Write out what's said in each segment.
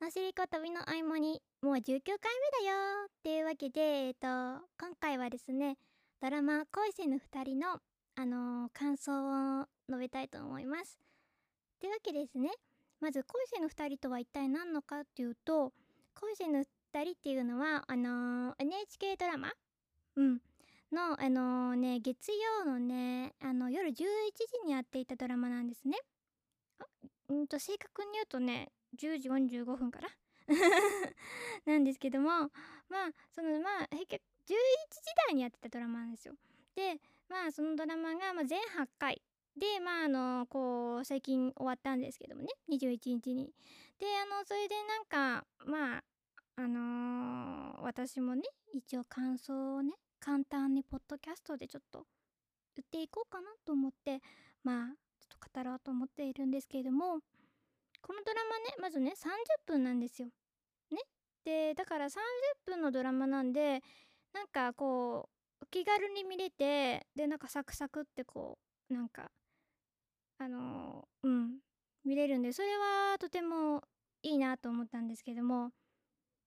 のしりこ旅の合間にもう19回目だよっていうわけで、えっと、今回はですね、ドラマ恋せぬ二人の、あのー感想を述べたいと思います。というわけですね、まず恋せぬ二人とは一体何のかっていうと、恋せぬ二人っていうのは、あのー NHK ドラマ？うん。の、あのね、月曜のね、あの、夜11時にやっていたドラマなんですね。んと、正確に言うとね、10時45分から？なんですけども、まあ、その、まあ、平均11時台にやってたドラマなんですよ。で、まあ、そのドラマが、まあ、全8回。で、まあ、あの、こう、最近終わったんですけどもね、21日に。で、あの、それでなんか、まあ、あのー私もね、一応感想をね、簡単にポッドキャストでちょっと言っていこうかなと思って、まあ、ちょっと語ろうと思っているんですけれども、このドラマね、まずね、30分なんですよ。ね？で、だから30分のドラマなんで、なんかこう、気軽に見れて、で、なんかサクサクってこう、なんか、あのーうん、見れるんで、それはとてもいいなと思ったんですけども、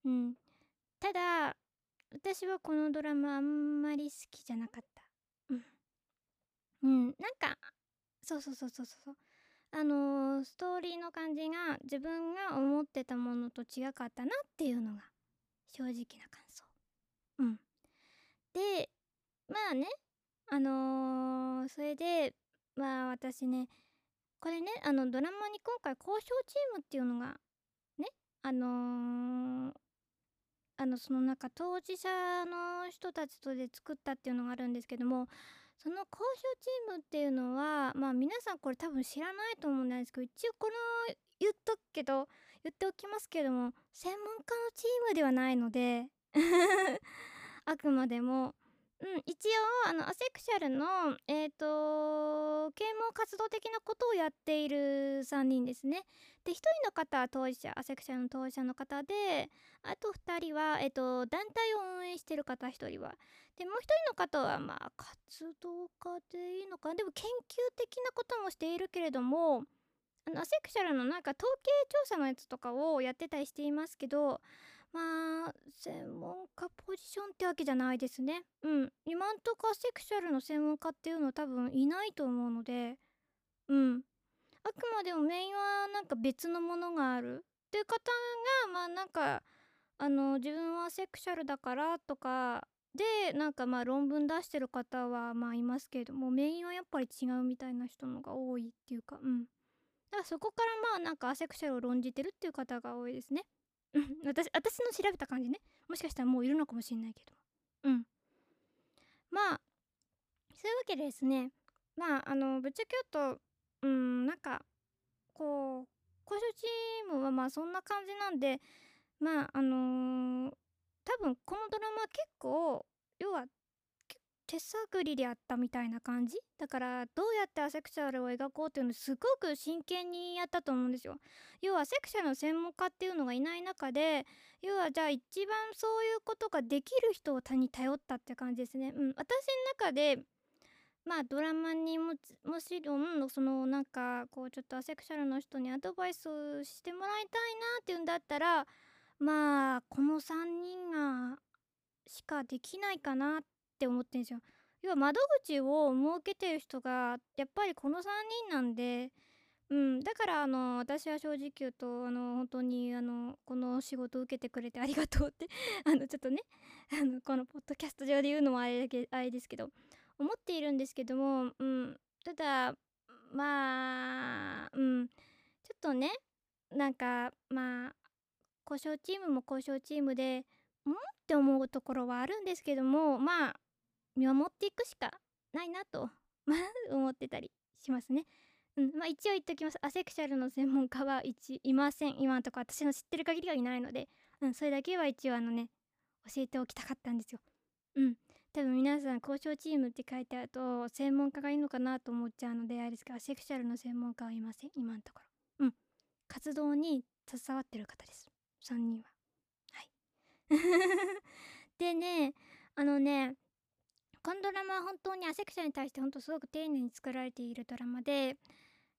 うん。ただ、私はこのドラマあんまり好きじゃなかった。うん。うん、なんか、そうそうそうそうそう。あのストーリーの感じが自分が思ってたものと違かったなっていうのが正直な感想。うん。で、まあね、あのーそれで、まあ私ね、これね、あのドラマに今回交渉チームっていうのが、ね、あのーあのその中当事者の人たちとで作ったっていうのがあるんですけどもその交渉チームっていうのはまあ皆さんこれ多分知らないと思うんですけど一応この言っとくけど言っておきますけども専門家のチームではないので あくまでもうん一応あのアセクシャルのえっ、と啓蒙活動的なことをやっている3人ですねで1人の方は当事者アセクシャルの当事者の方であと2人は、えっと、団体を運営してる方1人は。で、もう1人の方は、まあ、活動家でいいのか。でも、研究的なこともしているけれども、あの、アセクシャルのなんか統計調査のやつとかをやってたりしていますけど、まあ、専門家ポジションってわけじゃないですね。うん。今んとこアセクシャルの専門家っていうのは多分いないと思うので、うん。あくまでもメインはなんか別のものがあるっていう方が、まあなんか、あの自分はセクシャルだからとかでなんかまあ論文出してる方はまあいますけれどもメインはやっぱり違うみたいな人のが多いっていうかうんだからそこからまあなんかアセクシャルを論じてるっていう方が多いですね私私の調べた感じね。もしかしたらもういるのかもしれないけど。うん。まあそういうわけでですね。まああのぶっちゃけ言うとうんなんかこう交渉チームはまあそんな感じなんでまああのー多分このドラマ結構要は手探りでやったみたいな感じ？だからどうやってアセクシャルを描こうっていうのすごく真剣にやったと思うんですよ。要はセクシャルの専門家っていうのがいない中で要はじゃあ一番そういうことができる人を他に頼ったって感じですね。うん、私の中でまあドラマにもちもちろんそのなんかこうちょっとアセクシャルの人にアドバイスしてもらいたいなっていうんだったらまあこの3人がしかできないかなってって思ってんですよ。要は窓口を設けてる人がやっぱりこの3人なんで、うん、だからあの私は正直言うとあの本当にあのこの仕事を受けてくれてありがとうって あのちょっとねあのこのポッドキャスト上で言うのもあれだけあれですけど思っているんですけども、うん、ただまあうんちょっとねなんかまあ交渉チームも交渉チームでん？って思うところはあるんですけどもまあ見守っていくしかないなと ま思ってたりしますね。うん、まあ一応言っときますアセクシャルの専門家は一いません今のところ私の知ってる限りはいないので、うん、それだけは一応あのね教えておきたかったんですよ。うん多分皆さん交渉チームって書いてあると専門家がいいのかなと思っちゃうのであれですがアセクシャルの専門家はいません今のところ。うん活動に携わってる方です3人は。はい。でねあのねこのドラマは本当にアセクシャルに対して本当すごく丁寧に作られているドラマで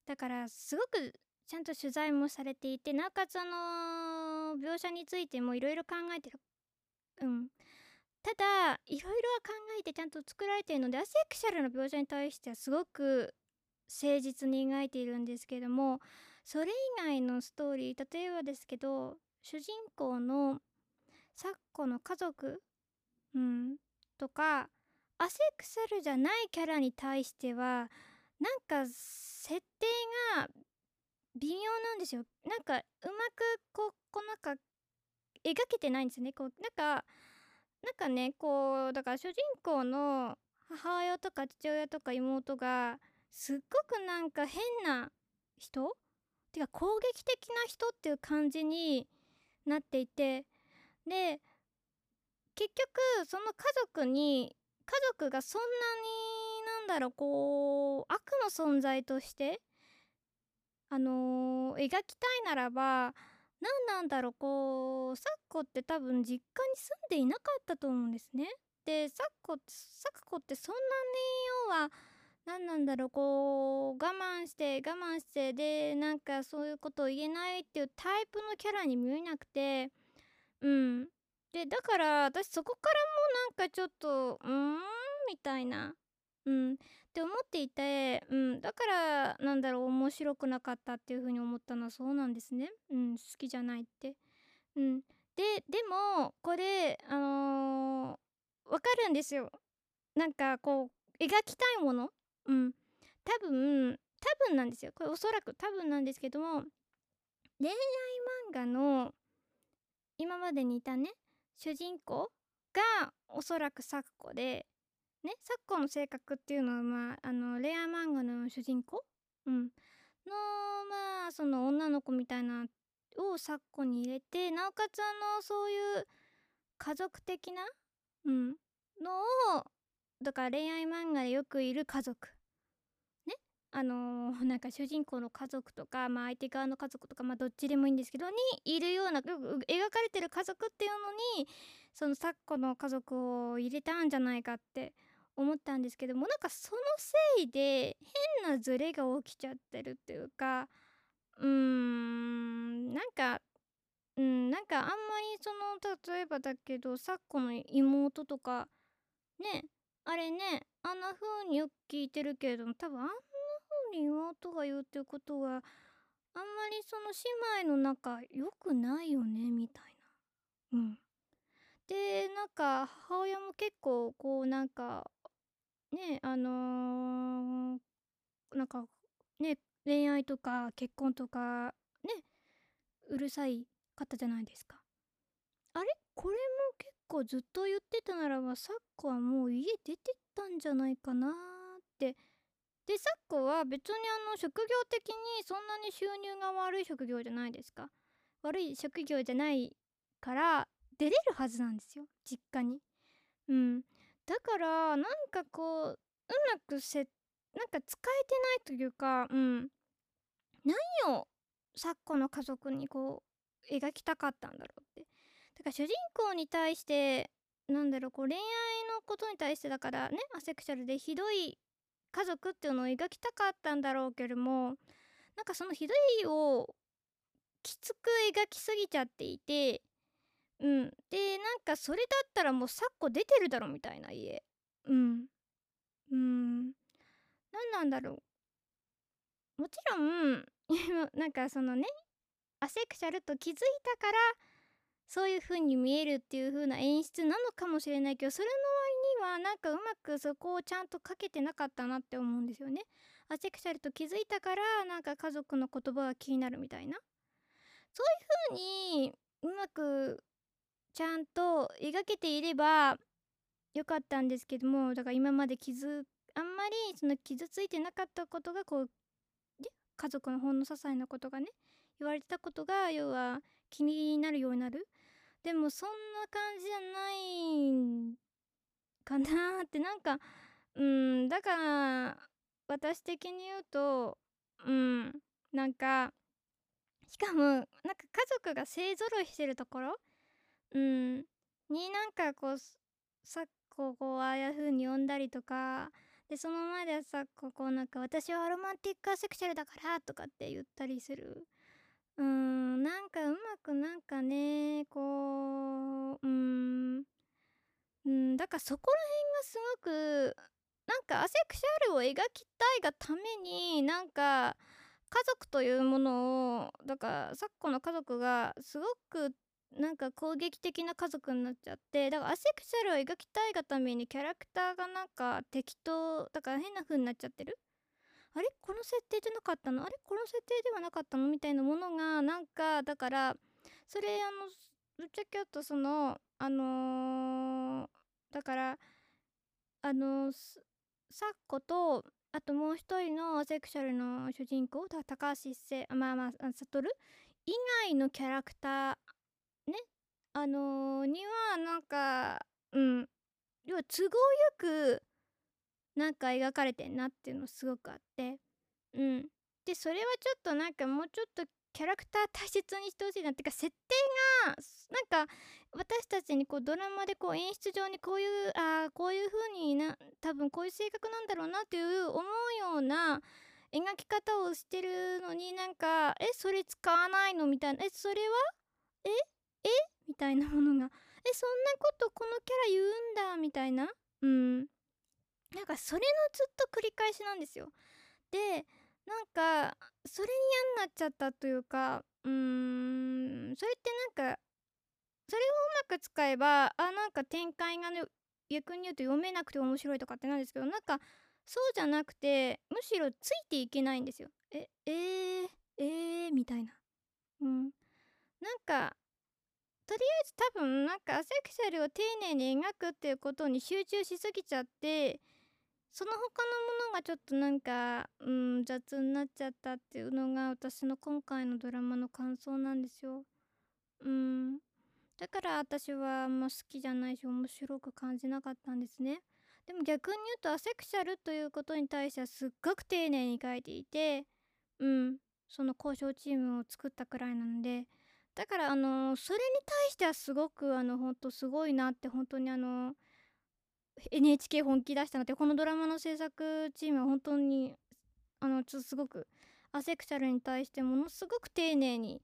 だからすごくちゃんと取材もされていてなおかつあの描写についてもいろいろ考えてる。うん。ただいろいろは考えてちゃんと作られているのでアセクシャルな描写に対してはすごく誠実に描いているんですけどもそれ以外のストーリー例えばですけど主人公の昨今の家族、うん、とかアセクシャルじゃないキャラに対してはなんか設定が微妙なんですよ。なんかうまくこうこうなんか描けてないんですよね。こうなんかなんかねこうだから主人公の母親とか父親とか妹がすっごくなんか変な人？てか攻撃的な人っていう感じになっていて。で結局その家族に家族がそんなになんだろうこう悪の存在としてあのー、描きたいならば何なんだろうこうサッコって多分実家に住んでいなかったと思うんですね。でサッコサッコってそんなに要は何なんだろうこう我慢して我慢してでなんかそういうことを言えないっていうタイプのキャラに見えなくてうんでだから私そこからもなんかちょっとうーんみたいな。うん。って思っていて、うん、だからなんだろう面白くなかったっていう風に思ったのはそうなんですね。うん、好きじゃないって。うん、ででもこれあのー、わかるんですよ。なんかこう描きたいもの。うん。多分多分なんですよ。これおそらく多分なんですけども恋愛漫画の今までにいたね主人公がおそらく咲子でね咲子の性格っていうのはまああの恋愛漫画の主人公？うん。のまあその女の子みたいなを咲子に入れてなおかつあのそういう家族的なうん。のをだから恋愛漫画でよくいる家族。あのー、なんか主人公の家族とか、まあ、相手側の家族とか、まあ、どっちでもいいんですけどにいるような描かれてる家族っていうのにその昨今の家族を入れたんじゃないかって思ったんですけどもなんかそのせいで変なズレが起きちゃってるっていうかうーんなんかうんなんかあんまりその例えばだけど昨今の妹とかねあれねあんな風によく聞いてるけれども多分あんに妹が言うっていうことはあんまりその姉妹の仲良くないよねみたいな。うん。でなんか母親も結構こうなんかねあのー、なんかね恋愛とか結婚とかねうるさい方じゃないですか。あれ？これも結構ずっと言ってたならばサッカはもう家出てったんじゃないかなってでサッカは別にあの職業的にそんなに収入が悪い職業じゃないですか。悪い職業じゃないから出れるはずなんですよ実家に。うん。だからなんかこううまくせなんか使えてないというかうん。何を昨今の家族にこう描きたかったんだろうって。だから主人公に対してなんだろうこう恋愛のことに対してだからねアセクシャルでひどい家族っていうのを描きたかったんだろうけどもなんかそのひどいをきつく描きすぎちゃっていてうん。でなんかそれだったらもう昨今出てるだろみたいな家。うん。うん。何なんだろう。もちろん なんかそのねアセクシャルと気づいたからそういう風に見えるっていう風な演出なのかもしれないけどそれのにはなんかうまくそこをちゃんとかけてなかったなって思うんですよね。アセクシャルと気づいたからなんか家族の言葉が気になるみたいなそういう風にうまくちゃんと描けていればよかったんですけどもだから今まで傷あんまりその傷ついてなかったことがこう家族のほんの些細なことがね言われてたことが要は気になるようになるでもそんな感じじゃないんかなーってなんかうんだから私的に言うとうんなんかしかもなんか家族が勢ぞろいしてるところ？うんになんかこうさこうああいう風に呼んだりとかでその前でさここなんか私はアロマンティックアセクシャルだからとかって言ったりする。うーんなんかうまくなんかねこううん。うんだからそこら辺がすごくなんかアセクシャルを描きたいがためになんか家族というものをだから昨今の家族がすごくなんか攻撃的な家族になっちゃってだからアセクシャルを描きたいがためにキャラクターがなんか適当だから変な風になっちゃってる？あれ？この設定じゃなかったの？あれ？この設定ではなかったの？みたいなものがなんかだからそれあのぶっちゃけ言うとそのあのー、だからあのサッコとあともう一人のセクシャルの主人公高橋一生まあまあ悟以外のキャラクターねあのー、にはなんかうん要は都合よくなんか描かれてんなっていうのすごくあってうん。でそれはちょっとなんかもうちょっとキャラクター大切にしてほしいなっていうか設定がなんか私たちにこうドラマでこう演出上にこういうあこういう風にな多分こういう性格なんだろうなっていう思うような描き方をしてるのになんかえそれ使わないのみたいなえそれは？え？え？みたいなものがえそんなことこのキャラ言うんだみたいな？うん。なんかそれのずっと繰り返しなんですよ。でなんかそれに嫌になっちゃったというかうーんそれってなんかそれをうまく使えばあなんか展開がね逆に言うと読めなくて面白いとかってなんですけどなんかそうじゃなくてむしろついていけないんですよ。ええー、えー、みたいな。うん。なんかとりあえず多分なんかアセクシャルを丁寧に描くっていうことに集中しすぎちゃってその他のものがちょっとなんか、うん、雑になっちゃったっていうのが私の今回のドラマの感想なんですよ。うん。だから私はあんま好きじゃないし面白く感じなかったんですね。でも逆に言うとアセクシャルということに対してはすっごく丁寧に書いていて、うん、その交渉チームを作ったくらいなので、だからあの、それに対してはすごくあの、ほんとすごいなって本当にあの NHK 本気出したなってこのドラマの制作チームは本当にあのちょっとすごくアセクシャルに対してものすごく丁寧に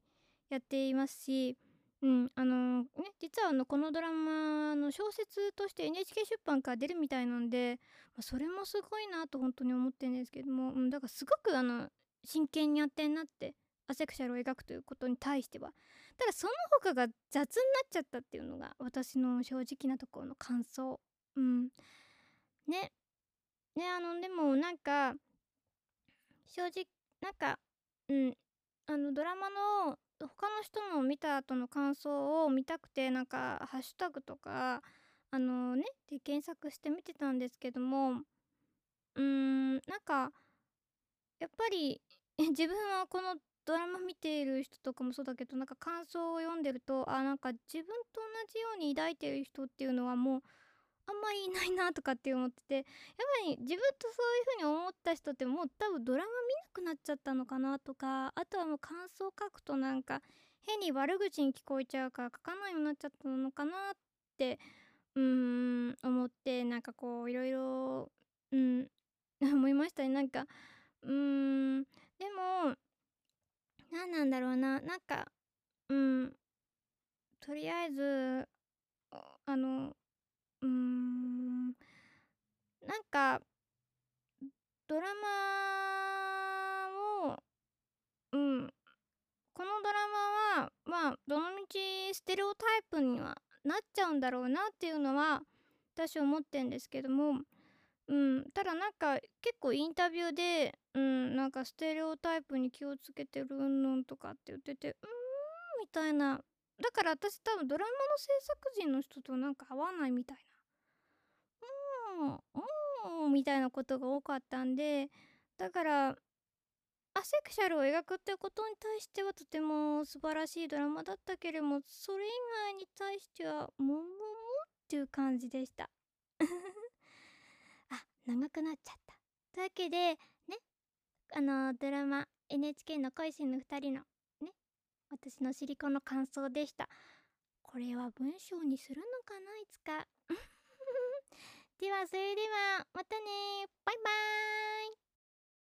やっていますし、うん、あのね実はあのこのドラマの小説として NHK 出版から出るみたいなんで、まあ、それもすごいなと本当に思ってるんですけども、うん、だからすごくあの真剣にやってんなってアセクシャルを描くということに対しては。ただその他が雑になっちゃったっていうのが私の正直なところの感想。うん。ね。ね、あの、でもなんか、正直、なんか、うん、あの、ドラマの他の人の見た後の感想を見たくて、なんか、ハッシュタグとか、あのね、で検索して見てたんですけども、うーん、なんか、やっぱり、自分はこのドラマ見ている人とかもそうだけどなんか感想を読んでるとあなんか自分と同じように抱いてる人っていうのはもうあんまりいないなとかって思っててやっぱり自分とそういう風に思った人ってもう多分ドラマ見なくなっちゃったのかなとかあとはもう感想書くとなんか変に悪口に聞こえちゃうから書かないようになっちゃったのかなってうん思ってなんかこういろいろうん 思いましたね。なんかうーんでも何なんだろうな。なんかうんとりあえずあのうーん。なんかドラマをうん。このドラマはまあどのみちステレオタイプにはなっちゃうんだろうなっていうのは私思ってんですけども。うん。ただなんか結構インタビューでうんなんかステレオタイプに気をつけてるうんぬんとかって言っててうーんみたいな。だから私多分ドラマの制作陣の人となんか合わないみたいなうんうんみたいなことが多かったんでだからアセクシャルを描くってことに対してはとても素晴らしいドラマだったけれどもそれ以外に対してはもももっていう感じでした あ長くなっちゃった。というわけでねあのドラマ NHK の恋しの2人のね私のシリコンの感想でした。これは文章にするのかないつか。ではそれではまたね。バイバーイ。